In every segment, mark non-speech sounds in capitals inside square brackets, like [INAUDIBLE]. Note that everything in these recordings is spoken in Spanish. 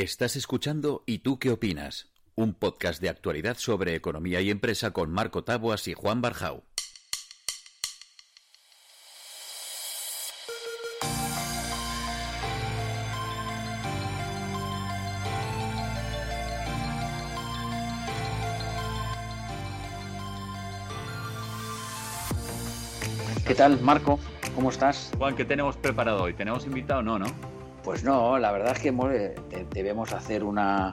Estás escuchando ¿Y tú qué opinas? Un podcast de actualidad sobre economía y empresa con Marco Taboas y Juan Barjau. ¿Qué tal, Marco? ¿Cómo estás? Juan, ¿qué tenemos preparado hoy? ¿Tenemos invitado? No, ¿no? Pues no, la verdad es que eh, debemos hacer una,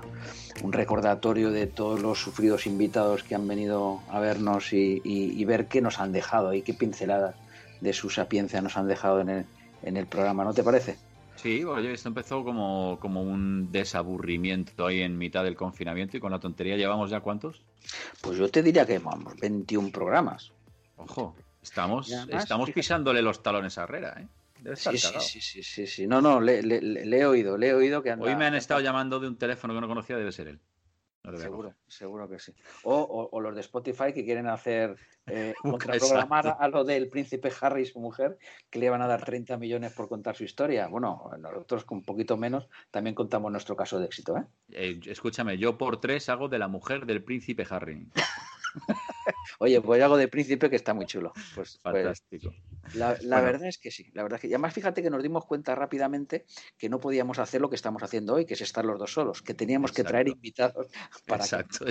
un recordatorio de todos los sufridos invitados que han venido a vernos y, ver qué nos han dejado y qué pinceladas de su sapiencia nos han dejado en el, en el programa, ¿no te parece? Sí, oye, esto empezó como, como un desaburrimiento ahí en mitad del confinamiento y con la tontería llevamos ya cuántos? Pues yo te diría que vamos, 21 programas. Ojo, estamos, estamos pisándole los talones a Herrera, ¿eh? Sí, sí, sí, sí, sí, No, no, le, he oído, le he oído que Hoy me han estado llamando de un teléfono que no conocía, debe ser él. seguro, seguro que sí. O, los de Spotify que quieren hacer eh, [LAUGHS] contraprogramar a lo del príncipe Harry y su mujer, que le van a dar 30 millones por contar su historia. Bueno, nosotros con un poquito menos también contamos nuestro caso de éxito. ¿eh? eh escúchame, yo por tres hago de la mujer del príncipe Harry. [LAUGHS] Oye, pues algo de príncipe que está muy chulo. Pues, pues Fantástico. la, verdad es que sí, la verdad es que. Y además, fíjate que nos dimos cuenta rápidamente que no podíamos hacer lo que estamos haciendo hoy, que es estar los dos solos, que teníamos que traer invitados [LAUGHS] para exacto,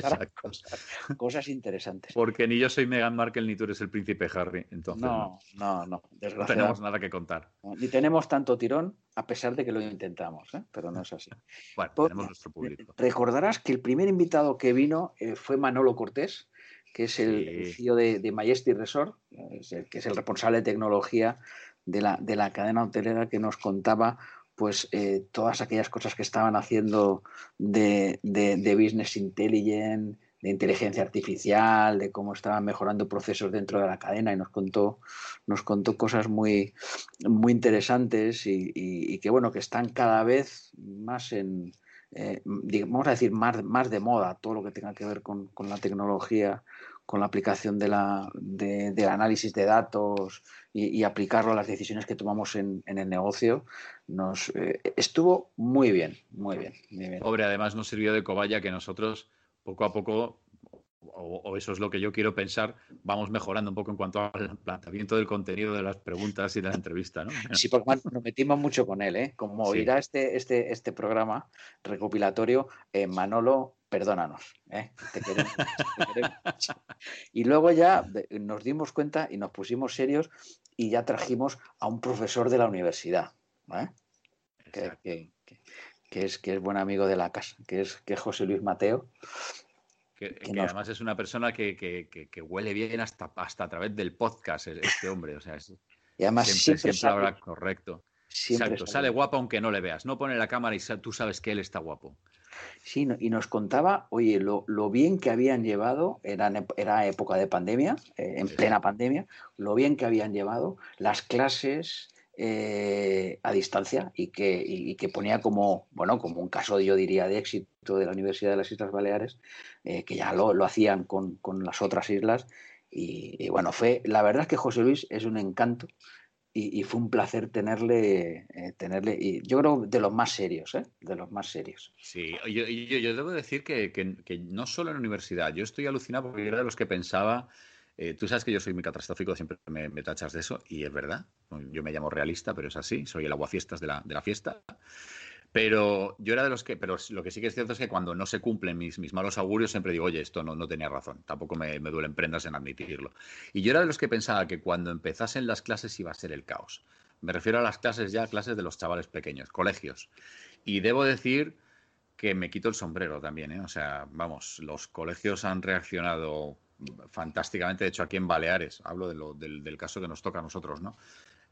Cosas, interesantes. Porque ni yo soy Meghan Markle ni tú eres el príncipe Harry, entonces. No, no, no. No tenemos nada que contar. Ni tenemos tanto tirón, a pesar de que lo intentamos, ¿eh? pero no es así. [LAUGHS] bueno, tenemos nuestro público. Recordarás que el primer invitado que vino eh, fue Manolo Cortés que es el, CEO de, de, Majesty Resort, que es el responsable de tecnología de la, de la cadena hotelera que nos contaba pues eh, todas aquellas cosas que estaban haciendo de, de, business intelligence, de inteligencia artificial, de cómo estaban mejorando procesos dentro de la cadena y nos contó, nos contó cosas muy, muy interesantes y, y, que bueno, que están cada vez más en, eh, vamos a decir, más, más de moda, todo lo que tenga que ver con, la tecnología, con la aplicación de la, del análisis de datos y, aplicarlo a las decisiones que tomamos en, el negocio, nos eh, estuvo muy bien, muy bien, muy bien. Pobre, además nos sirvió de cobaya que nosotros poco a poco o, eso es lo que yo quiero pensar, vamos mejorando un poco en cuanto al planteamiento del contenido de las preguntas y de la entrevista, ¿no? [LAUGHS] Sí, porque nos metimos mucho con él, ¿eh? Como oirá este, este, este programa recopilatorio, eh, Manolo, perdónanos, ¿eh? Te queremos, [LAUGHS] Y luego ya nos dimos cuenta y nos pusimos serios y ya trajimos a un profesor de la universidad, ¿eh? que, es, que es buen amigo de la casa, que es, que es José Luis Mateo, que, además es una persona que, huele bien hasta, hasta a través del podcast, este hombre. O sea, y además siempre, siempre, habla correcto. Exacto, sale guapo aunque no le veas. No pone la cámara y tú sabes que él está guapo. Sí, y nos contaba, oye, lo, bien que habían llevado, era, era época de pandemia, eh, en plena pandemia, lo bien que habían llevado las clases, eh, a distancia y que, que, ponía como, bueno, como un caso, yo diría, de éxito de la Universidad de las Islas Baleares, eh, que ya lo, hacían con, las otras islas. Y, bueno, fue, la verdad es que José Luis es un encanto y, fue un placer tenerle, eh, tenerle y yo creo de los más serios, de los más serios. Sí, yo, yo, debo decir que, que, no solo en la universidad, yo estoy alucinado porque era de los que pensaba eh, tú sabes que yo soy muy catastrófico, siempre me, tachas de eso, y es verdad. Yo me llamo realista, pero es así. Soy el aguafiestas de la, de la fiesta. Pero yo era de los que, pero lo que sí que es cierto es que cuando no se cumplen mis, mis malos augurios, siempre digo, oye, esto no, no tenía razón. Tampoco me, me, duelen prendas en admitirlo. Y yo era de los que pensaba que cuando empezasen las clases iba a ser el caos. Me refiero a las clases ya, clases de los chavales pequeños, colegios. Y debo decir que me quito el sombrero también, ¿eh? O sea, vamos, los colegios han reaccionado fantásticamente. De hecho, aquí en Baleares, hablo de lo, del, caso que nos toca a nosotros, ¿no?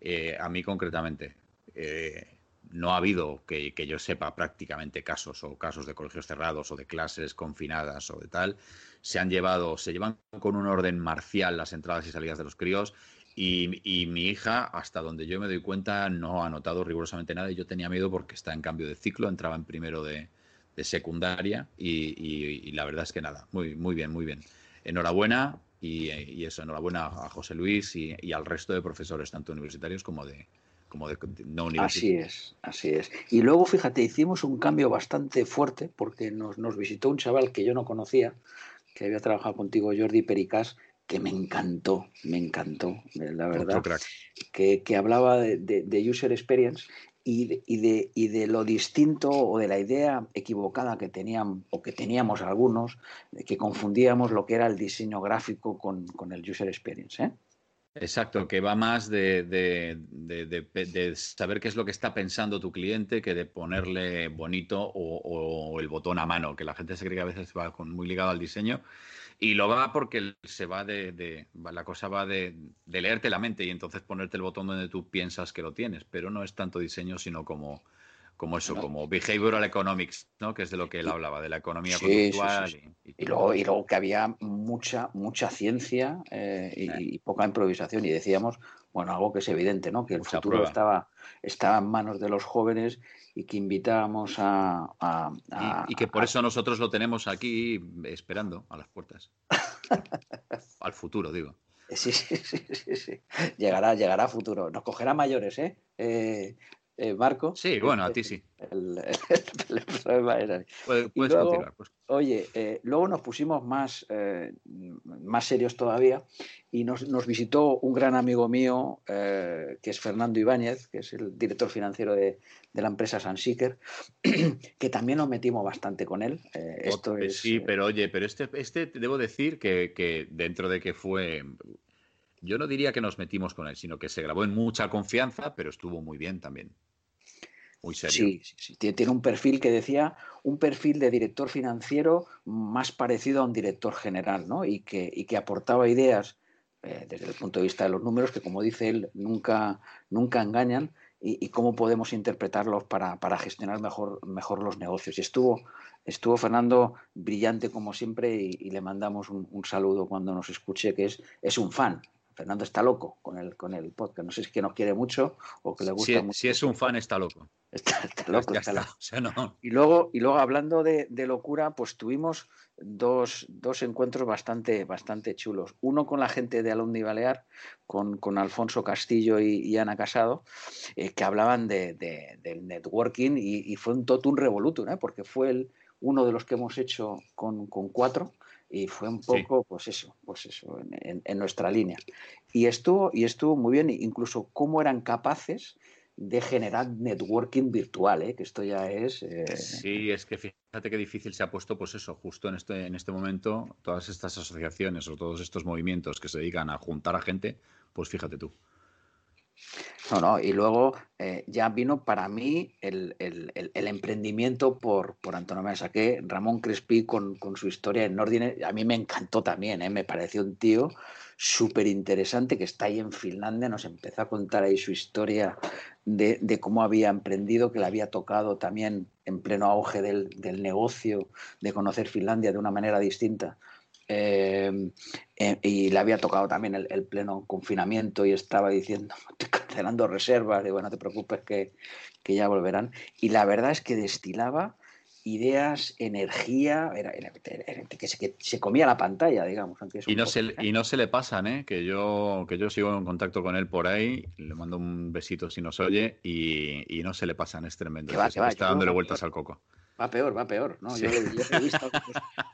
Eh, a mí concretamente, eh, no ha habido, que, yo sepa, prácticamente casos o casos de colegios cerrados o de clases confinadas o de tal. Se han llevado, se llevan con un orden marcial las entradas y salidas de los críos y, mi hija, hasta donde yo me doy cuenta, no ha notado rigurosamente nada y yo tenía miedo porque está en cambio de ciclo, entraba en primero de, secundaria y, y, la verdad es que nada, muy, muy bien, muy bien enhorabuena y, eso, enhorabuena a José Luis y, al resto de profesores, tanto universitarios como de, como de, no Así es, así es. Y luego, fíjate, hicimos un cambio bastante fuerte porque nos, nos visitó un chaval que yo no conocía, que había trabajado contigo, Jordi Pericas, que me encantó, me encantó, eh, la verdad, que, que, hablaba de, de, user experience y y, de, y de lo distinto o de la idea equivocada que tenían o que teníamos algunos, que confundíamos lo que era el diseño gráfico con, con el user experience. ¿eh? Exacto, que va más de, de, de, saber qué es lo que está pensando tu cliente que de ponerle bonito o, o, el botón a mano, que la gente se cree que a veces va muy ligado al diseño y lo va porque se va de, la cosa va de, leerte la mente y entonces ponerte el botón donde tú piensas que lo tienes, pero no es tanto diseño, sino como, como eso, como behavioral economics, ¿no? Que es de lo que él hablaba, de la economía conductual. y, luego, y, luego, que había mucha, mucha ciencia eh, y, poca improvisación. Y decíamos, bueno, algo que es evidente, ¿no? Que el futuro estaba, estaba en manos de los jóvenes y que invitábamos a... y, que por eso nosotros lo tenemos aquí esperando a las puertas. [LAUGHS] Al futuro, digo. Sí, sí, sí, sí, Llegará, llegará a futuro. Nos cogerá mayores, ¿eh? eh eh, Marco. Sí, bueno, a ti sí. [LAUGHS] puedes, continuar. Pues. Oye, eh, luego nos pusimos más, eh, más serios todavía y nos, visitó un gran amigo mío, que es Fernando Ibáñez, que es el director financiero de, la empresa Sansiker, [CLEARS THROAT] que también nos metimos bastante con él. esto es, sí, pero oye, pero este, este debo decir que, que dentro de que fue yo no diría que nos metimos con él, sino que se grabó en mucha confianza, pero estuvo muy bien también. Sí, tiene un perfil que decía, un perfil de director financiero más parecido a un director general, ¿no? Y que, y que aportaba ideas eh, desde el punto de vista de los números que, como dice él, nunca, nunca engañan y, cómo podemos interpretarlos para, para, gestionar mejor, mejor los negocios. Y estuvo, estuvo Fernando brillante como siempre y, le mandamos un, un, saludo cuando nos escuche, que es, es un fan, Fernando está loco con el, con el podcast. No sé si es que nos quiere mucho o que le gusta si, mucho. Si es un fan, está loco. Está, loco, está loco. y, luego, y luego, hablando de, locura, pues tuvimos dos, encuentros bastante, bastante chulos. Uno con la gente de Alumni Balear, con, con Alfonso Castillo y, Ana Casado, eh, que hablaban de, del networking y, fue un totum revolutum, ¿eh? porque fue el, uno de los que hemos hecho con, con cuatro y fue un poco, pues eso, pues eso, en, nuestra línea. Y estuvo, y estuvo muy bien, incluso cómo eran capaces de generar networking virtual, ¿eh? que esto ya es... Eh, sí, es que fíjate qué difícil se ha puesto, pues eso, justo en este, en este momento, todas estas asociaciones o todos estos movimientos que se dedican a juntar a gente, pues fíjate tú. No, no, y luego eh, ya vino para mí el, emprendimiento por, por antonomía. Saqué Ramón Crespi con, su historia en Nordine. A mí me encantó también, ¿eh? me pareció un tío súper interesante que está ahí en Finlandia. Nos empezó a contar ahí su historia de, de, cómo había emprendido, que le había tocado también en pleno auge del, del negocio, de conocer Finlandia de una manera distinta Em, em, y le había tocado también el, pleno confinamiento y estaba diciendo, [LAUGHS] estoy cancelando reservas, digo, no te preocupes que, ya volverán. Y la verdad es que destilaba ideas, energía, era, que, se, comía la pantalla, digamos. y, no se, y no se le pasan, ¿eh? que, yo, que yo sigo en contacto con él por ahí, le mando un besito si nos oye y, no se le pasan, es tremendo. está dándole vueltas al coco. Va peor, va peor, ¿no? Yo, he visto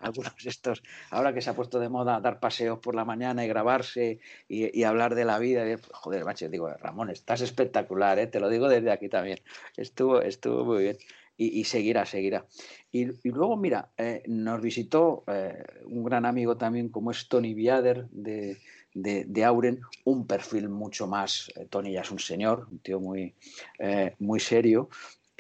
algunos, [LAUGHS] estos, ahora que se ha puesto de moda dar paseos por la mañana y grabarse y, hablar de la vida. joder, macho, digo, Ramón, estás espectacular, ¿eh? te lo digo desde aquí también. Estuvo, estuvo muy bien. Y, seguirá, seguirá. Y, luego, mira, eh, nos visitó eh, un gran amigo también como es Tony Biader de, de, Auren, un perfil mucho más, eh, Tony ya es un señor, un tío muy, muy serio,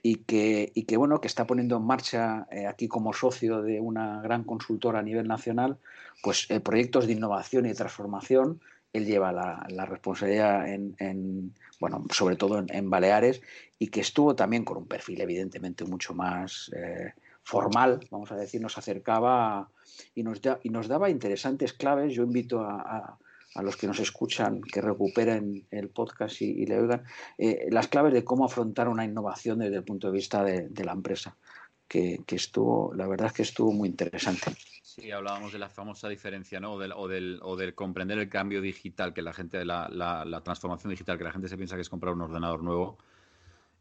y que, y que, bueno, que está poniendo en marcha eh, aquí como socio de una gran consultora a nivel nacional, pues eh, proyectos de innovación y transformación. Él lleva la, la responsabilidad en, en, bueno, sobre todo en, Baleares y que estuvo también con un perfil evidentemente mucho más eh, formal, vamos a decir, nos acercaba y nos, y nos daba interesantes claves. Yo invito a a los que nos escuchan que recuperen el podcast y, le oigan, eh, las claves de cómo afrontar una innovación desde el punto de vista de, la empresa. que, estuvo, la verdad es que estuvo muy interesante. Sí, hablábamos de la famosa diferencia, ¿no? O del, o del, comprender el cambio digital, que la gente, la, la, la, transformación digital, que la gente se piensa que es comprar un ordenador nuevo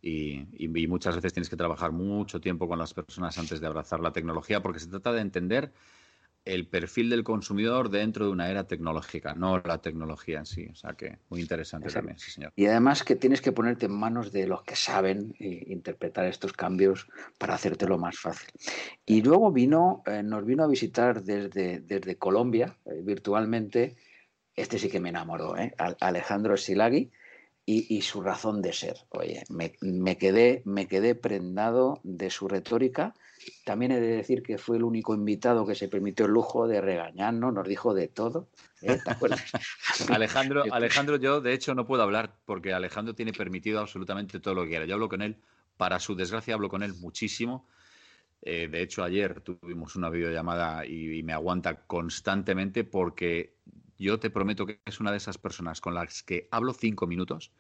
y, y, muchas veces tienes que trabajar mucho tiempo con las personas antes de abrazar la tecnología, porque se trata de entender el perfil del consumidor dentro de una era tecnológica, no la tecnología en sí. O sea que muy interesante también, sí, señor. Y además que tienes que ponerte en manos de los que saben eh, interpretar estos cambios para hacértelo más fácil. Y luego vino, eh, nos vino a visitar desde, desde Colombia, eh, virtualmente, este sí que me enamoró, Alejandro Silagui. Y, su razón de ser. Oye, me, quedé, me quedé prendado de su retórica también he de decir que fue el único invitado que se permitió el lujo de regañarnos, nos dijo de todo. ¿eh? [LAUGHS] Alejandro, Alejandro, yo de hecho no puedo hablar porque Alejandro tiene permitido absolutamente todo lo que quiera. Yo hablo con él, para su desgracia hablo con él muchísimo. Eh, de hecho, ayer tuvimos una videollamada y, y me aguanta constantemente porque yo te prometo que es una de esas personas con las que hablo cinco minutos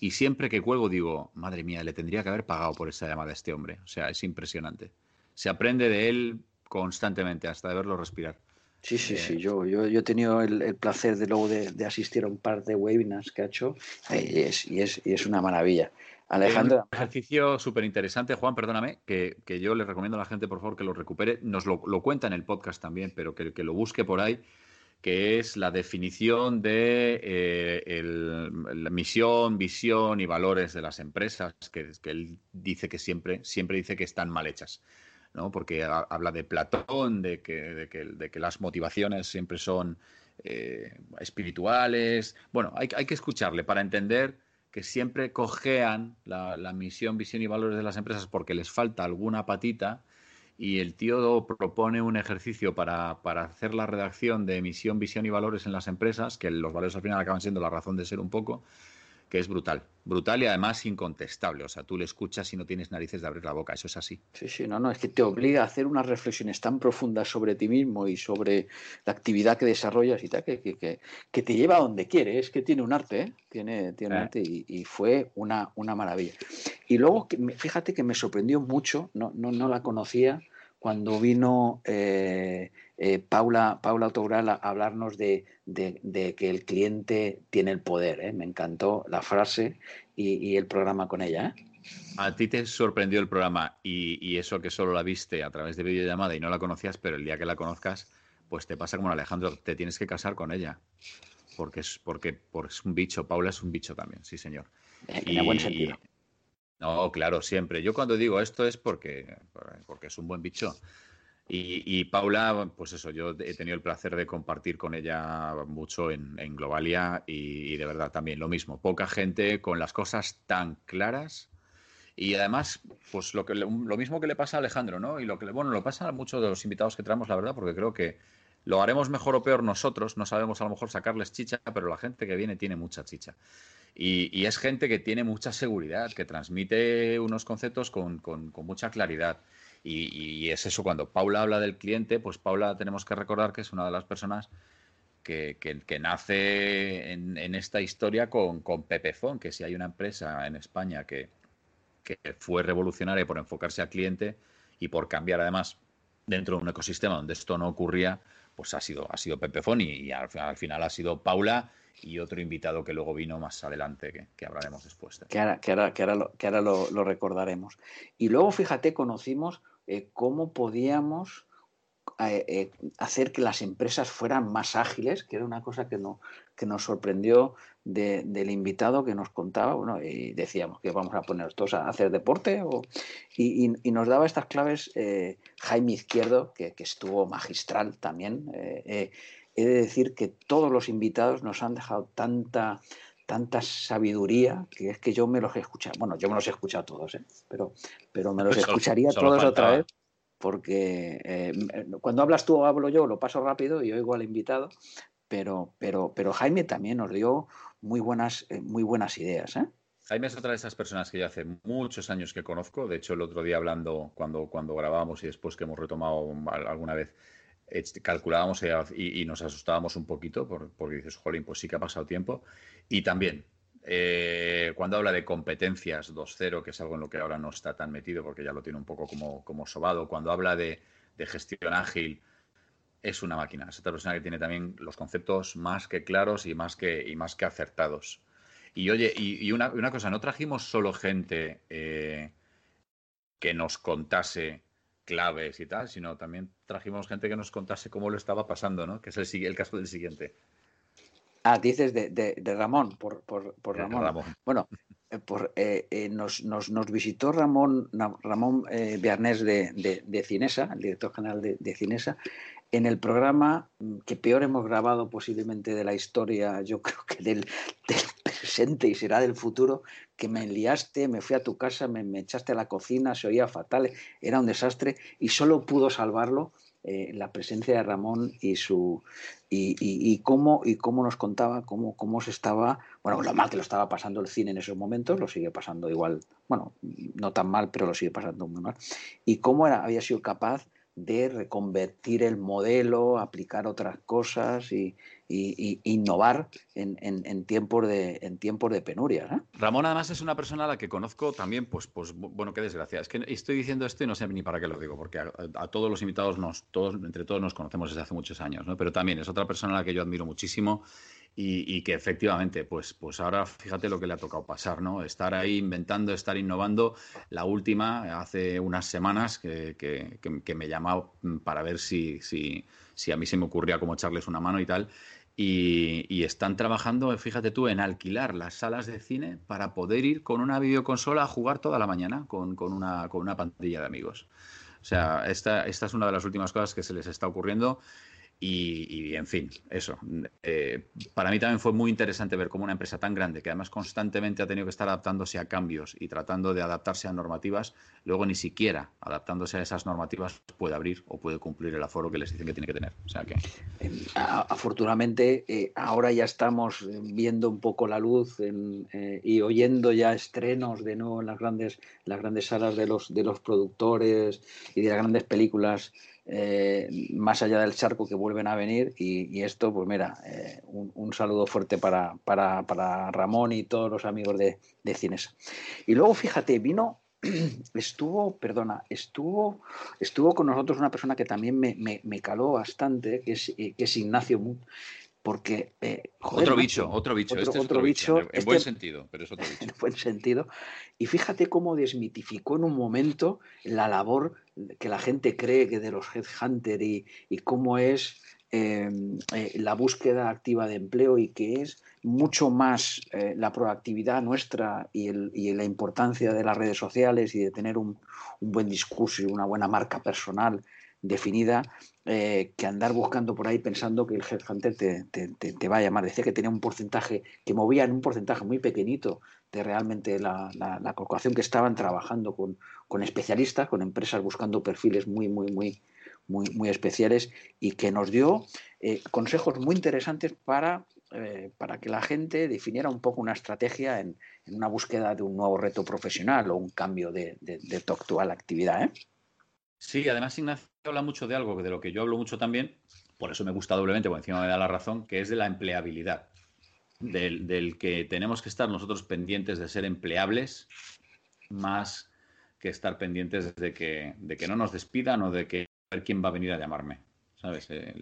y siempre que cuelgo digo, madre mía, le tendría que haber pagado por esa llamada a este hombre. O sea, es impresionante se aprende de él constantemente hasta de verlo respirar. Sí, sí, sí. Eh, yo, yo, yo, he tenido el, placer de luego de, asistir a un par de webinars que ha hecho eh, y es, y es, y es una maravilla. Alejandro. Un ejercicio súper interesante, Juan, perdóname, que, que, yo le recomiendo a la gente, por favor, que lo recupere. Nos lo, lo cuenta en el podcast también, pero que, que, lo busque por ahí, que es la definición de eh, la misión, visión y valores de las empresas, que, él dice que siempre, siempre dice que están mal hechas. ¿no? porque habla de Platón, de que, de que, las motivaciones siempre son eh, espirituales. Bueno, hay, hay, que escucharle para entender que siempre cojean la, misión, visión y valores de las empresas porque les falta alguna patita y el tío propone un ejercicio para, para hacer la redacción de misión, visión y valores en las empresas, que los valores al final acaban siendo la razón de ser un poco, que es brutal. Brutal y además incontestable. O sea, tú le escuchas y no tienes narices de abrir la boca. Eso es así. Sí, sí, no, no, es que te obliga a hacer unas reflexiones tan profundas sobre ti mismo y sobre la actividad que desarrollas y tal, que, que, que te lleva a donde quiere. Es que tiene un arte, ¿eh? Tiene, tiene un eh. arte y, fue una, una maravilla. Y luego, fíjate que me sorprendió mucho, no, no, no la conocía, cuando vino eh, eh, Paula, Paula a hablarnos de, que el cliente tiene el poder. ¿eh? Me encantó la frase y, el programa con ella. ¿eh? A ti te sorprendió el programa y, eso que solo la viste a través de videollamada y no la conocías, pero el día que la conozcas, pues te pasa como Alejandro, te tienes que casar con ella. Porque es, porque, es un bicho, Paula es un bicho también, sí señor. En buen sentido. No, claro, siempre. Yo cuando digo esto es porque, porque es un buen bicho. Y, Paula, pues eso, yo he tenido el placer de compartir con ella mucho en, Globalia y, de verdad también lo mismo. Poca gente con las cosas tan claras y además, pues lo, que, lo mismo que le pasa a Alejandro, ¿no? Y lo que, bueno, lo pasa a muchos de los invitados que traemos, la verdad, porque creo que lo haremos mejor o peor nosotros, no sabemos a lo mejor sacarles chicha, pero la gente que viene tiene mucha chicha. Y, es gente que tiene mucha seguridad, que transmite unos conceptos con, mucha claridad. Y, es eso, cuando Paula habla del cliente, pues Paula tenemos que recordar que es una de las personas que, nace en, esta historia con, con Pepefon, que si hay una empresa en España que, fue revolucionaria por enfocarse al cliente y por cambiar además dentro de un ecosistema donde esto no ocurría, pues ha sido, ha sido Pepefon y, al, final ha sido Paula y otro invitado que luego vino más adelante, que, hablaremos después. Ahora, que ahora, que ahora lo, recordaremos. Y luego, fíjate, conocimos eh, cómo podíamos eh, eh, hacer que las empresas fueran más ágiles, que era una cosa que, no, que nos sorprendió del invitado que nos contaba, bueno, y decíamos que vamos a poner todos a hacer deporte, y, nos daba estas claves Jaime Izquierdo, que, estuvo magistral también. He de decir que todos los invitados nos han dejado tanta tanta sabiduría que es que yo me los he escuchado. Bueno, yo me los he escuchado todos, ¿eh? pero, pero me los escucharía todos otra vez porque eh, cuando hablas tú o hablo yo lo paso rápido y oigo al invitado, pero, pero, pero Jaime también nos dio muy buenas, eh, muy buenas ideas. ¿eh? Jaime es otra de esas personas que yo hace muchos años que conozco. De hecho, el otro día hablando, cuando, cuando grabábamos y después que hemos retomado alguna vez, calculábamos y, nos asustábamos un poquito porque dices, jolín, pues sí que ha pasado tiempo. Y también eh, cuando habla de competencias 2.0, que es algo en lo que ahora no está tan metido porque ya lo tiene un poco como, como sobado, cuando habla de, gestión ágil, es una máquina. Es otra persona que tiene también los conceptos más que claros y más que, y más que acertados. Y oye, y, una, cosa, no trajimos solo gente eh, que nos contase claves y tal, sino también trajimos gente que nos contase cómo lo estaba pasando, ¿no? Que es el, el caso del siguiente. Ah, dices de, de, Ramón, por, por, por Ramón. Bueno, eh, por, eh, eh, nos, nos, nos, visitó Ramón, Ramón eh, de, de, Cinesa, el director general de, Cinesa, en el programa mm, que peor hemos grabado posiblemente de la historia, yo [LAUGHS] creo que del, presente y será del futuro, que me enliaste, me fui a tu casa, me, me echaste a la cocina, se oía fatal, era un desastre y solo pudo salvarlo eh, la presencia de Ramón y su y, cómo y cómo nos contaba cómo, cómo se estaba bueno lo mal que lo estaba pasando el cine en esos momentos lo sigue pasando igual bueno no tan mal pero lo sigue pasando muy mal y cómo era, había sido capaz de reconvertir el modelo, aplicar otras cosas y, innovar en, tiempos de, en tiempos de penuria. Ramón además es una persona a la que conozco también, pues, pues bueno, qué desgracia. Es que estoy diciendo esto y no sé ni para qué lo digo, porque a, todos los invitados, nos, todos, entre todos nos conocemos desde hace muchos años, pero también es otra persona a la que yo admiro muchísimo y, que efectivamente, pues, pues ahora fíjate lo que le ha tocado pasar, ¿no? Estar ahí inventando, estar innovando. La última, hace unas semanas, que, que, me llamó para ver si, si, si, a mí se me ocurría cómo echarles una mano y tal. Y, están trabajando, fíjate tú, en alquilar las salas de cine para poder ir con una videoconsola a jugar toda la mañana con, con, una, con una pantalla de amigos. O sea, esta, esta es una de las últimas cosas que se les está ocurriendo y, en fin, eso. Eh, para mí también fue muy interesante ver cómo una empresa tan grande, que además constantemente ha tenido que estar adaptándose a cambios y tratando de adaptarse a normativas, luego ni siquiera adaptándose a esas normativas puede abrir o puede cumplir el aforo que les dicen que tiene que tener. O sea que... Afortunadamente, eh, ahora ya estamos viendo un poco la luz eh, y oyendo ya estrenos de nuevo en las grandes, las grandes salas de los, de los productores y de las grandes películas eh, más allá del charco que vuelven a venir y, esto, pues mira, eh, un, saludo fuerte para, para, Ramón y todos los amigos de, de Cinesa. Y luego, fíjate, vino, [CLEARS THROAT] estuvo, perdona, estuvo, estuvo con nosotros una persona que también me, me, caló bastante, que es, que es Ignacio Mut, porque... Eh, otro bicho, otro bicho. Otro, este bicho. En este buen sentido, pero es otro bicho. [LAUGHS] En buen sentido. Y fíjate cómo desmitificó en un momento la labor que la gente cree que de los headhunter y, y cómo es em, eh, la búsqueda activa de empleo y que es mucho más eh, la proactividad nuestra y, el, y, la importancia de las redes sociales y de tener un, un buen discurso y una buena marca personal definida eh, que andar buscando por ahí pensando que el headhunter te, te, va a llamar. Decía que tenía un porcentaje, que movía en un porcentaje muy pequeñito de realmente la, la, corporación que estaban trabajando con, con, especialistas, con empresas buscando perfiles muy, muy, muy, muy, muy especiales y que nos dio eh, consejos muy interesantes para, eh, para que la gente definiera un poco una estrategia en, en, una búsqueda de un nuevo reto profesional o un cambio de, de, de tu actual actividad. Sí, además Ignacio habla mucho de algo de lo que yo hablo mucho también, por eso me gusta doblemente, por encima me da la razón, que es de la empleabilidad. Del, que tenemos que estar nosotros pendientes de ser empleables más que estar pendientes de que, de que no nos despidan o de que ver quién va a venir a llamarme. ¿Sabes? Eh,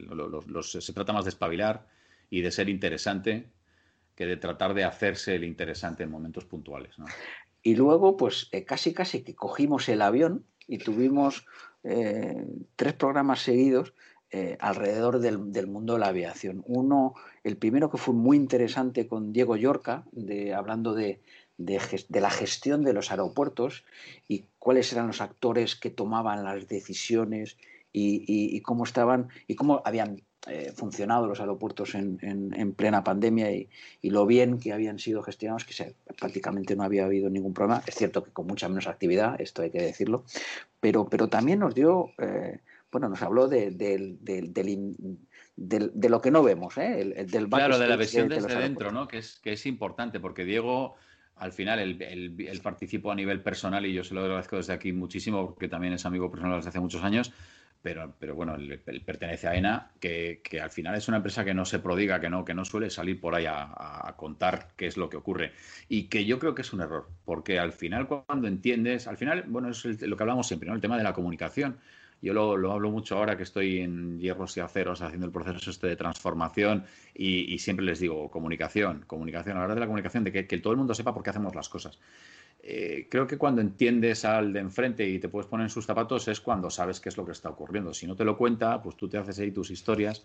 se trata más de espabilar y de ser interesante que de tratar de hacerse el interesante en momentos puntuales. Y luego, pues eh, casi casi que cogimos el avión y tuvimos eh, tres programas seguidos eh, alrededor del, mundo de la aviación. Uno, el primero que fue muy interesante con Diego Yorca, de, hablando de, la gestión de los aeropuertos y cuáles eran los actores que tomaban las decisiones y, cómo estaban y cómo habían eh, funcionado los aeropuertos en, plena pandemia y, lo bien que habían sido gestionados, que prácticamente no había habido ningún problema. Es cierto que con mucha menos actividad, esto hay que decirlo, pero, pero también nos dio, eh, bueno, nos habló de, de, lo que no vemos, ¿eh? del Claro, de la visión desde dentro, ¿no? Que es, que es importante, porque Diego al final él, participó a nivel personal y yo se lo agradezco desde aquí muchísimo porque también es amigo personal desde hace muchos años, pero, pero bueno, él, pertenece a ENA, que, al final es una empresa que no se prodiga, que no, que no suele salir por ahí a, contar qué es lo que ocurre. Y que yo creo que es un error, porque al final cuando entiendes, al final, bueno, es lo que hablamos siempre, ¿no? El tema de la comunicación. Yo lo, hablo mucho ahora que estoy en hierros y aceros haciendo el proceso este de transformación y, siempre les digo comunicación, comunicación, hablar de la comunicación, de que, que todo el mundo sepa por qué hacemos las cosas. Eh, creo que cuando entiendes al de enfrente y te puedes poner en sus zapatos es cuando sabes qué es lo que está ocurriendo. Si no te lo cuenta, pues tú te haces ahí tus historias.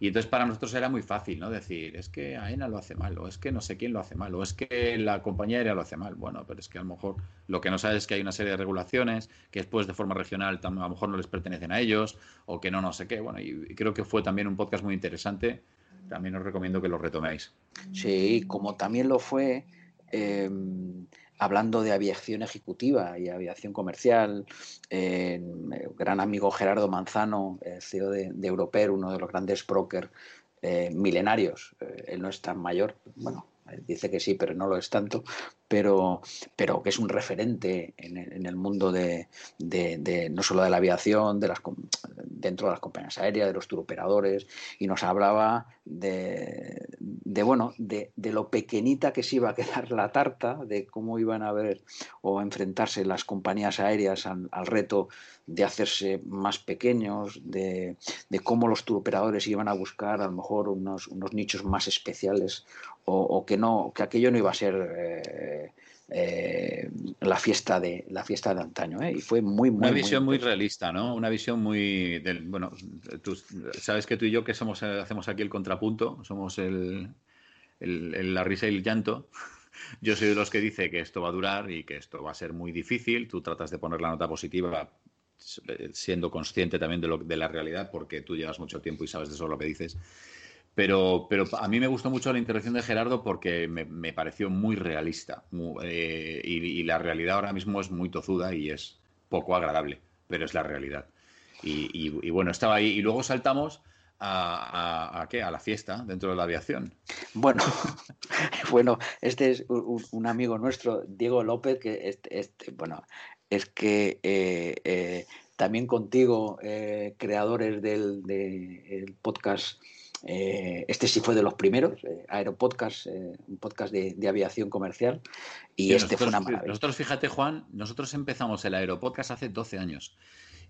Y entonces para nosotros era muy fácil, ¿no? Decir, es que AENA lo hace mal, o es que no sé quién lo hace mal, o es que la compañía aérea lo hace mal. Bueno, pero es que a lo mejor lo que no sabes es que hay una serie de regulaciones que después de forma regional a lo mejor no les pertenecen a ellos, o que no, no sé qué. Bueno, y creo que fue también un podcast muy interesante. También os recomiendo que lo retoméis. Sí, como también lo fue. Eh hablando de aviación ejecutiva y aviación comercial, eh, gran amigo Gerardo Manzano, CEO de, de uno de los grandes brokers eh, milenarios, eh, él no es tan mayor, bueno, dice que sí, pero no lo es tanto, pero, pero que es un referente en, el mundo de, no solo de la aviación, de las, dentro de las compañías aéreas, de los turoperadores, y nos hablaba de, bueno, de, lo pequeñita que se iba a quedar la tarta, de cómo iban a ver o enfrentarse las compañías aéreas al, reto de hacerse más pequeños, de, cómo los turoperadores iban a buscar a lo mejor unos nichos más especiales o, que no, que aquello no iba a ser eh, eh, la fiesta de la fiesta de antaño, ¿eh? y fue muy, muy una visión muy, realista, ¿no? Una visión muy del, bueno, tú sabes que tú y yo que somos hacemos aquí el contrapunto, somos el, la risa y el llanto. [LAUGHS] Yo soy de los que dice que esto va a durar y que esto va a ser muy difícil. Tú tratas de poner la nota positiva siendo consciente también de, lo, de la realidad porque tú llevas mucho tiempo y sabes de eso lo que dices. Pero, pero a mí me gustó mucho la intervención de Gerardo porque me, pareció muy realista. Eh, y, la realidad ahora mismo es muy tozuda y es poco agradable, pero es la realidad. Y, bueno, estaba ahí. Y luego saltamos a, ¿qué? a la fiesta dentro de la aviación. Bueno, [LAUGHS] bueno, este es un, amigo nuestro, Diego López, que este, bueno, es que eh, eh, también contigo, creadores del podcast eh, este sí fue de los primeros, eh, Aeropodcast, eh, un podcast de, aviación comercial, y este fue una maravilla. Nosotros, fíjate, Juan, nosotros empezamos el Aeropodcast hace 12 años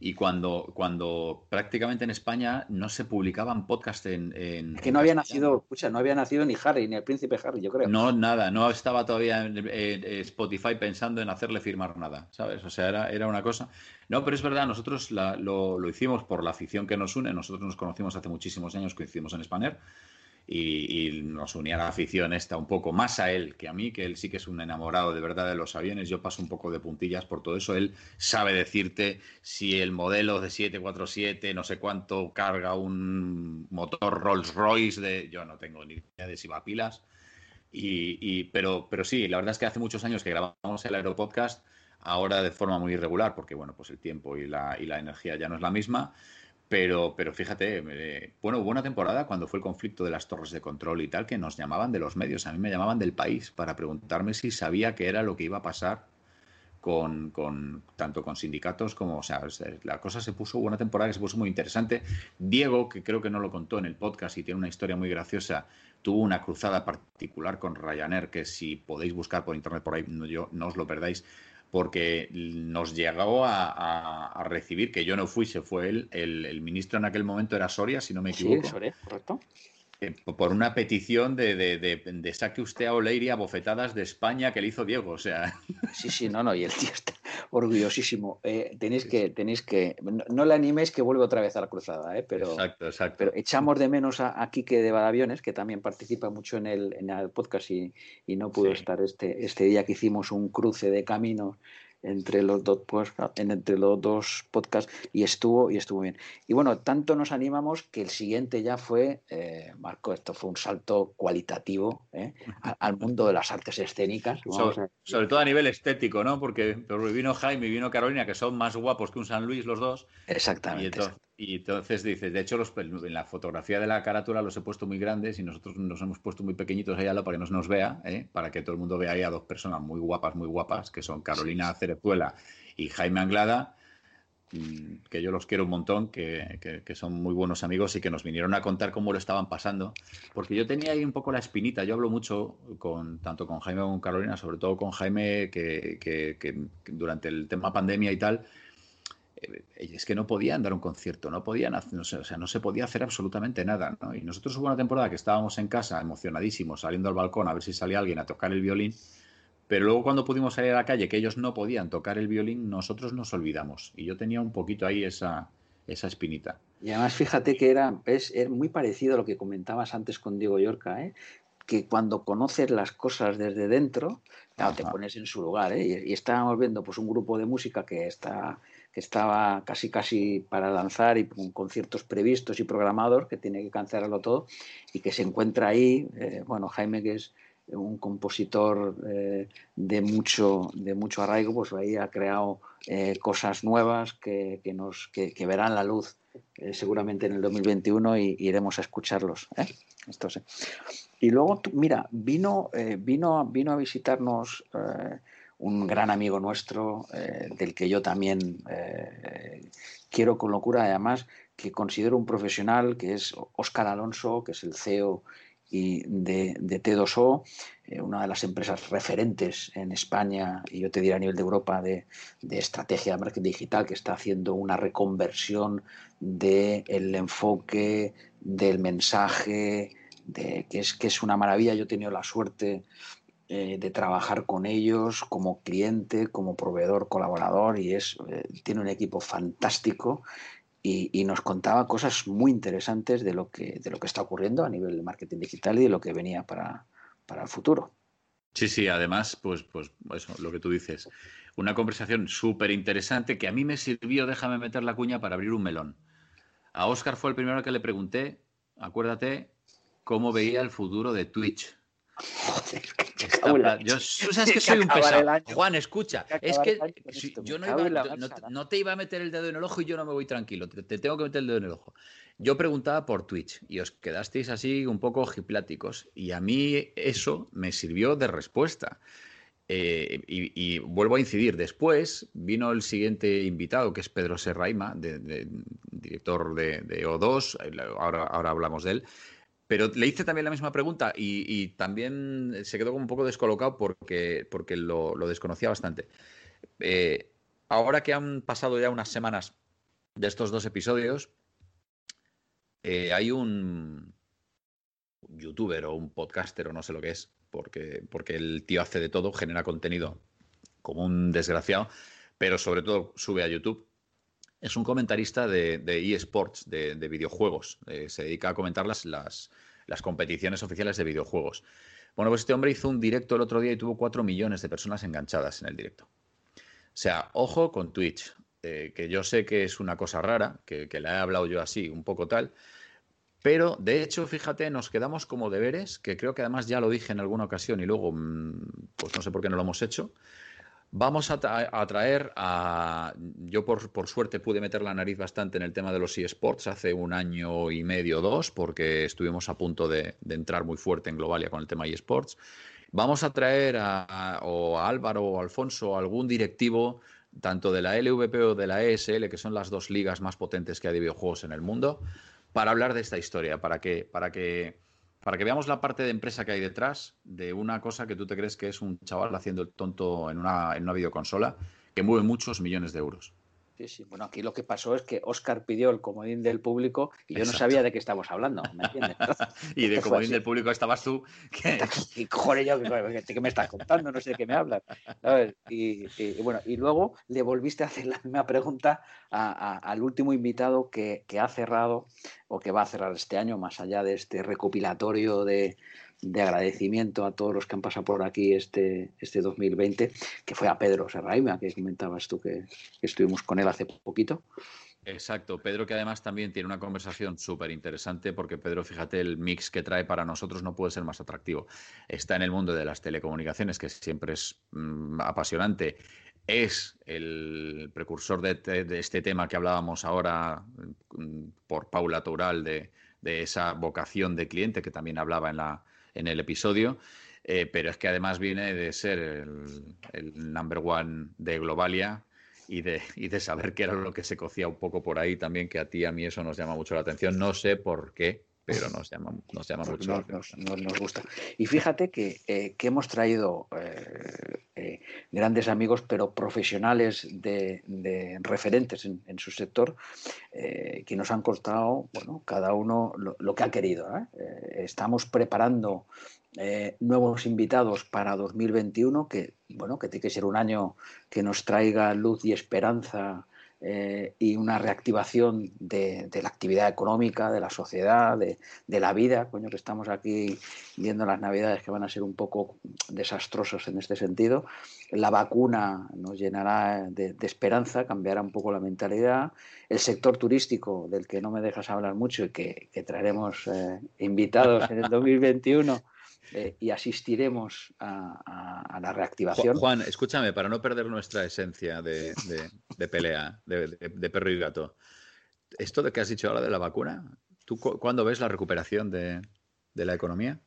y cuando, cuando prácticamente en España no se publicaban podcasts en, Es que no había nacido, escucha, no había nacido ni Harry, ni el príncipe Harry, yo creo. No, nada, no estaba todavía en, Spotify pensando en hacerle firmar nada, ¿sabes? O sea, era, era una cosa. No, pero es verdad, nosotros lo, lo, hicimos por la afición que nos une, nosotros nos conocimos hace muchísimos años, coincidimos en Spanner y, nos unía la afición esta un poco más a él que a mí, que él sí que es un enamorado de verdad de los aviones. Yo paso un poco de puntillas por todo eso. Él sabe decirte si el modelo de 747, no sé cuánto, carga un motor Rolls Royce de. Yo no tengo ni idea de si va a pilas. Y, pero, pero sí, la verdad es que hace muchos años que grabamos el Aeropodcast, ahora de forma muy irregular, porque bueno, pues el tiempo y la, y la energía ya no es la misma. Pero, pero fíjate, eh, bueno, hubo una temporada cuando fue el conflicto de las torres de control y tal, que nos llamaban de los medios, a mí me llamaban del país para preguntarme si sabía qué era lo que iba a pasar con, con, tanto con sindicatos como, o sea, la cosa se puso, hubo una temporada que se puso muy interesante. Diego, que creo que no lo contó en el podcast y tiene una historia muy graciosa, tuvo una cruzada particular con Ryanair, que si podéis buscar por internet por ahí, no, yo, no os lo perdáis, porque nos llegó a, recibir, que yo no fui, se fue él, el, ministro en aquel momento era Soria, si no me equivoco. Sí, Soria, correcto. Eh, por una petición de, de, saque usted a Oleiria bofetadas de España que le hizo Diego, o sea. Sí, sí, no, no, y el tío está orgullosísimo. Eh, tenéis que, tenéis que, no, le animéis que vuelva otra vez a la cruzada, eh, pero, exacto, exacto. pero echamos de menos a, a Quique de Badaviones, que también participa mucho en el, en el podcast y, y no pudo estar este, este día que hicimos un cruce de caminos entre los dos entre los dos podcasts y estuvo y estuvo bien. Y bueno tanto nos animamos que el siguiente ya fue eh, Marco esto fue un salto cualitativo ¿eh? al, mundo de las artes escénicas. Sobre, todo a nivel estético no porque vino Jaime y vino Carolina que son más guapos que un San Luis los dos. Exactamente y entonces dices, de hecho, los, en la fotografía de la carátula los he puesto muy grandes y nosotros nos hemos puesto muy pequeñitos ahí al lado para que no se nos vea, ¿eh? para que todo el mundo vea ahí a dos personas muy guapas, muy guapas, que son Carolina Cerezuela y Jaime Anglada. mm, que yo los quiero un montón, que, son muy buenos amigos y que nos vinieron a contar cómo lo estaban pasando, porque yo tenía ahí un poco la espinita, yo hablo mucho con tanto con Jaime como con Carolina, sobre todo con Jaime, que durante el tema pandemia y tal, es que no podían dar un concierto, no podían hacer, o sea, no se podía hacer absolutamente nada. Y nosotros hubo una temporada que estábamos en casa emocionadísimos, saliendo al balcón a ver si salía alguien a tocar el violín, pero luego cuando pudimos salir a la calle, que ellos no podían tocar el violín, nosotros nos olvidamos. Y yo tenía un poquito ahí esa, esa espinita. Y además fíjate que era, es, muy parecido a lo que comentabas antes con Diego Yorca, ¿eh? que cuando conoces las cosas desde dentro, te pones en su lugar. ¿eh? Y, y, estábamos viendo pues, un grupo de música que está estaba casi casi para lanzar y con conciertos previstos y programados, que tiene que cancelarlo todo, y que se encuentra ahí, eh, bueno, Jaime que es un compositor eh, de, mucho, de mucho arraigo, pues ahí ha creado eh, cosas nuevas que, que nos, que, verán la luz seguramente en el 2021 y, iremos a escucharlos. Esto Y luego, mira, vino, vino, vino a visitarnos un gran amigo nuestro, eh, del que yo también eh, quiero con locura, además, que considero un profesional, que es Óscar Alonso, que es el CEO y de, T2O, eh, una de las empresas referentes en España y yo te diría a nivel de Europa de, estrategia de marketing digital, que está haciendo una reconversión del enfoque, del mensaje, de, que, es, que es una maravilla. Yo he tenido la suerte eh, de trabajar con ellos como cliente, como proveedor, colaborador y es, eh, tiene un equipo fantástico y, nos contaba cosas muy interesantes de lo, que, de lo que está ocurriendo a nivel de marketing digital y de lo que venía para, para el futuro. Sí, sí, además, pues, pues eso, lo que tú dices, una conversación súper interesante que a mí me sirvió, déjame meter la cuña, para abrir un melón. A Oscar fue el primero que le pregunté, acuérdate, cómo veía el futuro de Twitch. Joder, yo, sabes que soy un pesado. Juan, escucha, es que yo no, te iba a meter el dedo en el ojo y yo no me voy tranquilo, te, tengo que meter el dedo en el ojo. Yo preguntaba por Twitch y os quedasteis así un poco ojipláticos y a mí eso me sirvió de respuesta. Eh, y, vuelvo a incidir, después vino el siguiente invitado, que es Pedro Serraima, director de, O2, ahora, ahora hablamos de él, pero le hice también la misma pregunta y, también se quedó como un poco descolocado porque, porque lo, desconocía bastante. Eh, ahora que han pasado ya unas semanas de estos dos episodios, eh, hay un youtuber o un podcaster o no sé lo que es, porque, porque el tío hace de todo, genera contenido como un desgraciado, pero sobre todo sube a YouTube. Es un comentarista de, eSports, de, videojuegos. Eh, se dedica a comentar las, competiciones oficiales de videojuegos. Bueno, pues este hombre hizo un directo el otro día y tuvo cuatro millones de personas enganchadas en el directo. O sea, ojo con Twitch, eh, que yo sé que es una cosa rara, que, que la he hablado yo así, un poco tal, pero de hecho, fíjate, nos quedamos como deberes, que creo que además ya lo dije en alguna ocasión y luego, mm, pues no sé por qué no lo hemos hecho, Vamos a, traer a. Yo, por, suerte, pude meter la nariz bastante en el tema de los eSports hace un año y medio, dos, porque estuvimos a punto de, entrar muy fuerte en Globalia con el tema eSports. Vamos a traer a, o Álvaro o Alfonso, algún directivo, tanto de la LVP o de la ESL, que son las dos ligas más potentes que hay de videojuegos en el mundo, para hablar de esta historia, para que. Para que para que veamos la parte de empresa que hay detrás de una cosa que tú te crees que es un chaval haciendo el tonto en una, en una videoconsola que mueve muchos millones de euros. Sí, sí. Bueno, aquí lo que pasó es que Oscar pidió el comodín del público y yo no sabía de qué estamos hablando, ¿me entiendes? [LAUGHS] y de comodín del público estabas tú. Y cojones yo, ¿qué me estás contando? No sé de qué me hablas. Y, bueno, y luego le volviste a hacer la misma pregunta al último invitado que, que ha cerrado o que va a cerrar este año, más allá de este recopilatorio de, de agradecimiento a todos los que han pasado por aquí este, este 2020, que fue a Pedro Serraima, que comentabas tú que, estuvimos con él hace poquito. Exacto, Pedro que además también tiene una conversación súper interesante porque Pedro, fíjate, el mix que trae para nosotros no puede ser más atractivo. Está en el mundo de las telecomunicaciones, que siempre es mm, apasionante. Es el precursor de, este tema que hablábamos ahora mm, por Paula Toural de, de esa vocación de cliente que también hablaba en la, en el episodio. Eh, pero es que además viene de ser el, number one de Globalia y de, y de saber qué era lo que se cocía un poco por ahí también, que a ti a mí eso nos llama mucho la atención. No sé por qué, pero nos llama, nos llama mucho. Nos, nos, gusta. Y fíjate que, eh, que hemos traído eh, eh, grandes amigos, pero profesionales de, de referentes en, en, su sector, que nos han costado, bueno, cada uno lo, lo que ha querido. estamos preparando nuevos invitados para 2021, que, bueno, que tiene que ser un año que nos traiga luz y esperanza eh, y una reactivación de, la actividad económica, de la sociedad, de, la vida, coño, que estamos aquí viendo las navidades que van a ser un poco desastrosas en este sentido. La vacuna nos llenará de, esperanza, cambiará un poco la mentalidad. El sector turístico, del que no me dejas hablar mucho y que, traeremos eh, invitados en el [LAUGHS] 2021. Eh, y asistiremos a, la reactivación. Juan, escúchame, para no perder nuestra esencia de, pelea, de, perro y gato, esto de que has dicho ahora de la vacuna, ¿tú cuándo ves la recuperación de, la economía?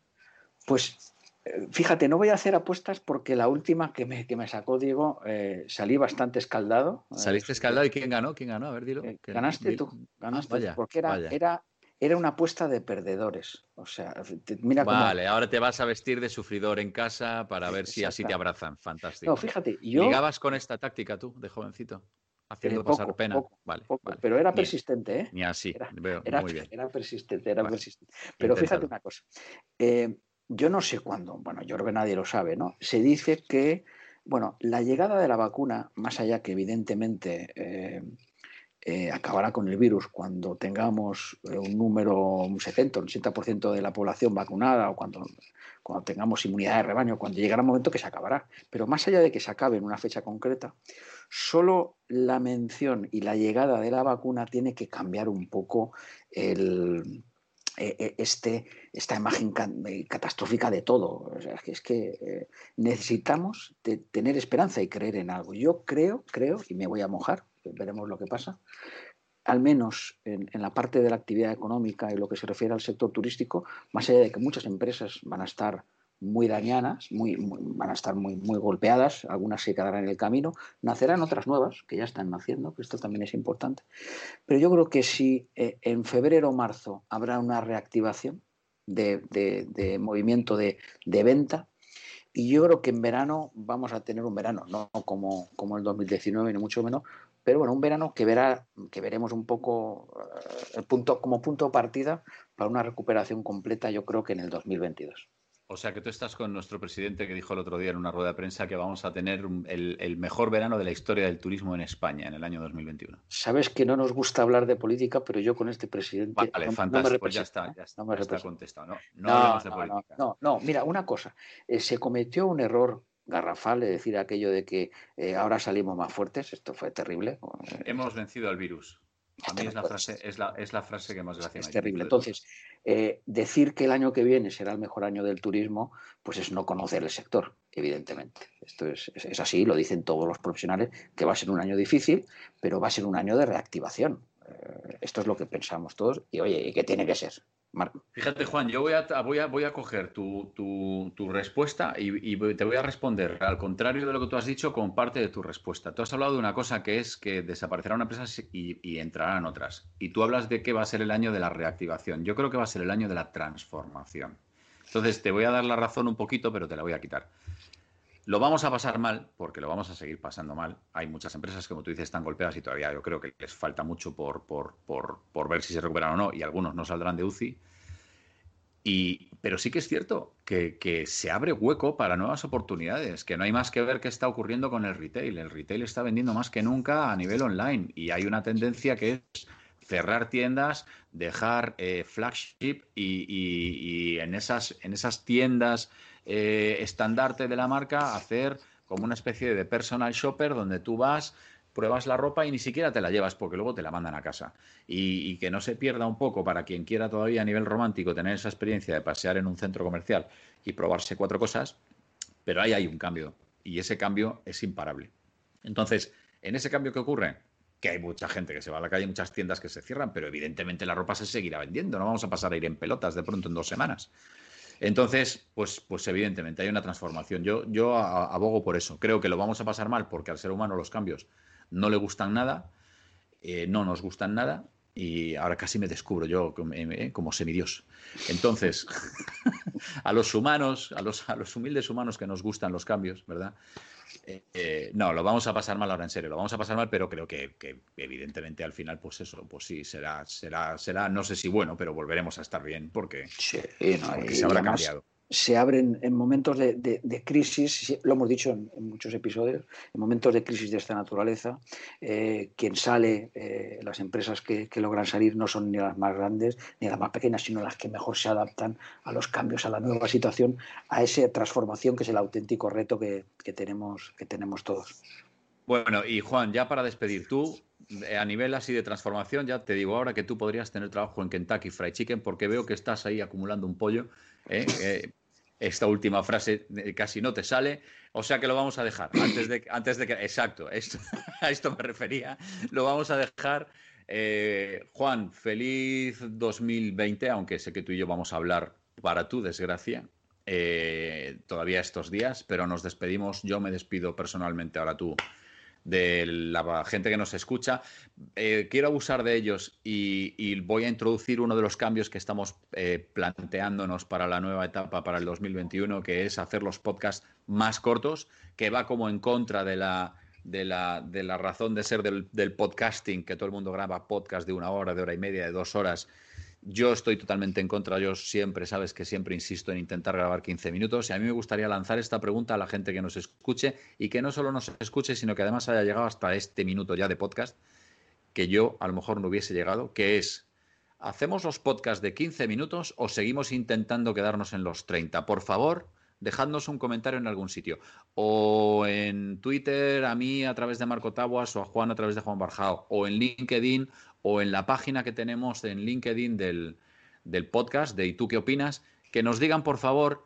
Pues eh, fíjate, no voy a hacer apuestas porque la última que me, que me sacó Diego eh, salí bastante escaldado. ¿Saliste escaldado y quién ganó? ¿Quién ganó? A ver, dilo. ganaste tú, ganaste. Ah, porque era, era, era una apuesta de perdedores. O sea, mira cómo... Vale, ahora te vas a vestir de sufridor en casa para ver si así te abrazan. Fantástico. No, fíjate, yo... ¿Ligabas con esta táctica tú, de jovencito? Haciendo pasar pena. vale, Pero era persistente, ¿eh? Ni así, era, veo, muy bien. Era persistente, era persistente. Pero fíjate una cosa. Eh, yo no sé cuándo, bueno, yo creo que nadie lo sabe, ¿no? Se dice que, bueno, la llegada de la vacuna, más allá que evidentemente... Eh, eh, acabará con el virus cuando tengamos eh, un número, un 70, un 80% de la población vacunada o cuando, cuando tengamos inmunidad de rebaño, cuando llegará un momento que se acabará. Pero más allá de que se acabe en una fecha concreta, solo la mención y la llegada de la vacuna tiene que cambiar un poco el, e, este, esta imagen catastrófica de todo. O sea, es que eh, necesitamos tener esperanza y creer en algo. Yo creo, creo, y me voy a mojar, veremos lo que pasa, al menos en, la parte de la actividad económica y lo que se refiere al sector turístico, más allá de que muchas empresas van a estar muy dañadas, muy, van a estar muy, golpeadas, algunas se quedarán en el camino, nacerán otras nuevas, que ya están naciendo, que esto también es importante. Pero yo creo que si eh, en febrero o marzo habrá una reactivación de, de movimiento de, de, venta, y yo creo que en verano vamos a tener un verano, no como, como el 2019, ni mucho menos, pero bueno, un verano que verá, que veremos un poco eh, el punto, como punto de partida para una recuperación completa, yo creo que en el 2022. O sea que tú estás con nuestro presidente que dijo el otro día en una rueda de prensa que vamos a tener el, mejor verano de la historia del turismo en España en el año 2021. Sabes que no nos gusta hablar de política, pero yo con este presidente. Vale, fantástico, pues ya está, ya está, contestado. No, no, de política. No, no, mira, una cosa. Eh, se cometió un error garrafal, es decir, aquello de que eh, ahora salimos más fuertes, esto fue terrible. Hemos vencido al virus. A mí es la, frase, es, la, es la frase que más gracia Es terrible. Entonces, eh, decir que el año que viene será el mejor año del turismo, pues es no conocer el sector, evidentemente. Esto es, es, así, lo dicen todos los profesionales, que va a ser un año difícil, pero va a ser un año de reactivación. Eh, esto es lo que pensamos todos y, oye, ¿y qué tiene que ser? Fíjate, Juan, yo voy a, coger tu, respuesta y, te voy a responder, al contrario de lo que tú has dicho, con parte de tu respuesta. Tú has hablado de una cosa que es que desaparecerá una empresa y, entrarán otras. Y tú hablas de que va a ser el año de la reactivación. Yo creo que va a ser el año de la transformación. Entonces, te voy a dar la razón un poquito, pero te la voy a quitar. Lo vamos a pasar mal, porque lo vamos a seguir pasando mal. Hay muchas empresas, como tú dices, están golpeadas y todavía yo creo que les falta mucho por, por, ver si se recuperan o no, y algunos no saldrán de UCI. Y, pero sí que es cierto que, que, se abre hueco para nuevas oportunidades, que no hay más que ver qué está ocurriendo con el retail. El retail está vendiendo más que nunca a nivel online y hay una tendencia que es cerrar tiendas, dejar eh, flagship y, y, y, en, esas, en esas tiendas eh, estandarte de la marca, hacer como una especie de personal shopper donde tú vas, pruebas la ropa y ni siquiera te la llevas porque luego te la mandan a casa. Y, que no se pierda un poco para quien quiera todavía a nivel romántico tener esa experiencia de pasear en un centro comercial y probarse cuatro cosas, pero ahí hay un cambio y ese cambio es imparable. Entonces, en ese cambio que ocurre, que hay mucha gente que se va a la calle, muchas tiendas que se cierran, pero evidentemente la ropa se seguirá vendiendo, no vamos a pasar a ir en pelotas de pronto en dos semanas. Entonces, pues, pues evidentemente hay una transformación. Yo, yo abogo por eso. Creo que lo vamos a pasar mal porque al ser humano los cambios no le gustan nada, no nos gustan nada, y ahora casi me descubro yo como semidios. Entonces, [LAUGHS] a los humanos, a los, a los humildes humanos que nos gustan los cambios, ¿verdad? Eh, no, lo vamos a pasar mal ahora en serio, lo vamos a pasar mal, pero creo que, evidentemente al final, pues eso, pues sí, será, será, será, no sé si bueno, pero volveremos a estar bien porque, se habrá cambiado se abren en momentos de, crisis, lo hemos dicho en, muchos episodios, en momentos de crisis de esta naturaleza, eh, quien sale, eh, las empresas que, logran salir no son ni las más grandes ni las más pequeñas, sino las que mejor se adaptan a los cambios, a la nueva situación, a esa transformación que es el auténtico reto que, tenemos, que tenemos todos. Bueno, y Juan, ya para despedir, tú eh, a nivel así de transformación, ya te digo ahora que tú podrías tener trabajo en Kentucky Fried Chicken porque veo que estás ahí acumulando un pollo. ¿eh? [LAUGHS] esta última frase eh, casi no te sale, o sea que lo vamos a dejar. [CLEARS THROAT] Antes de, antes de que. Exacto, esto, [LAUGHS] a esto me refería. Lo vamos a dejar. Eh, Juan, feliz 2020, aunque sé que tú y yo vamos a hablar para tu desgracia. Eh, todavía estos días, pero nos despedimos. Yo me despido personalmente, ahora tú de la gente que nos escucha. Eh, quiero abusar de ellos y, voy a introducir uno de los cambios que estamos eh, planteándonos para la nueva etapa, para el 2021, que es hacer los podcasts más cortos, que va como en contra de la, de la, de la razón de ser del, del podcasting, que todo el mundo graba podcast de una hora, de hora y media, de dos horas yo estoy totalmente en contra, yo siempre, sabes que siempre insisto en intentar grabar 15 minutos y a mí me gustaría lanzar esta pregunta a la gente que nos escuche y que no solo nos escuche, sino que además haya llegado hasta este minuto ya de podcast, que yo a lo mejor no hubiese llegado, que es, ¿hacemos los podcasts de 15 minutos o seguimos intentando quedarnos en los 30? Por favor, dejadnos un comentario en algún sitio. O en Twitter, a mí a través de Marco Tabuas, o a Juan a través de Juan Barjao, o en LinkedIn, o en la página que tenemos en LinkedIn del, podcast de ¿Y tú qué opinas? Que nos digan, por favor,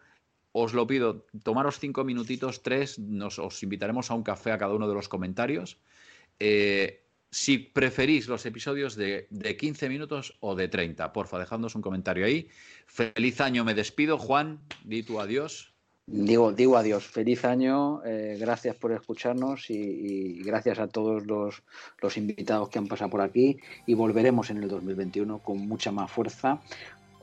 os lo pido, tomaros cinco minutitos, tres, nos, os invitaremos a un café a cada uno de los comentarios. Eh, si preferís los episodios de, de, 15 minutos o de 30, porfa, dejadnos un comentario ahí. Feliz año, me despido. Juan, di tu adiós. Digo, digo adiós, feliz año, eh, gracias por escucharnos y, gracias a todos los, los, invitados que han pasado por aquí y volveremos en el 2021 con mucha más fuerza,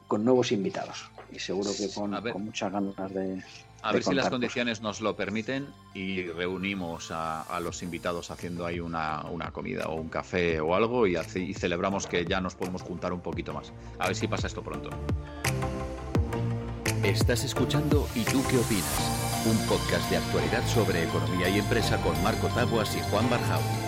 con nuevos invitados y seguro que con, con muchas ganas de... A ver si las condiciones nos lo permiten y reunimos a, los invitados haciendo ahí una, comida o un café o algo y, y celebramos que ya nos podemos juntar un poquito más. A ver si pasa esto pronto. Estás escuchando ¿Y tú qué opinas? Un podcast de actualidad sobre economía y empresa con Marco Tabuas y Juan Barjau.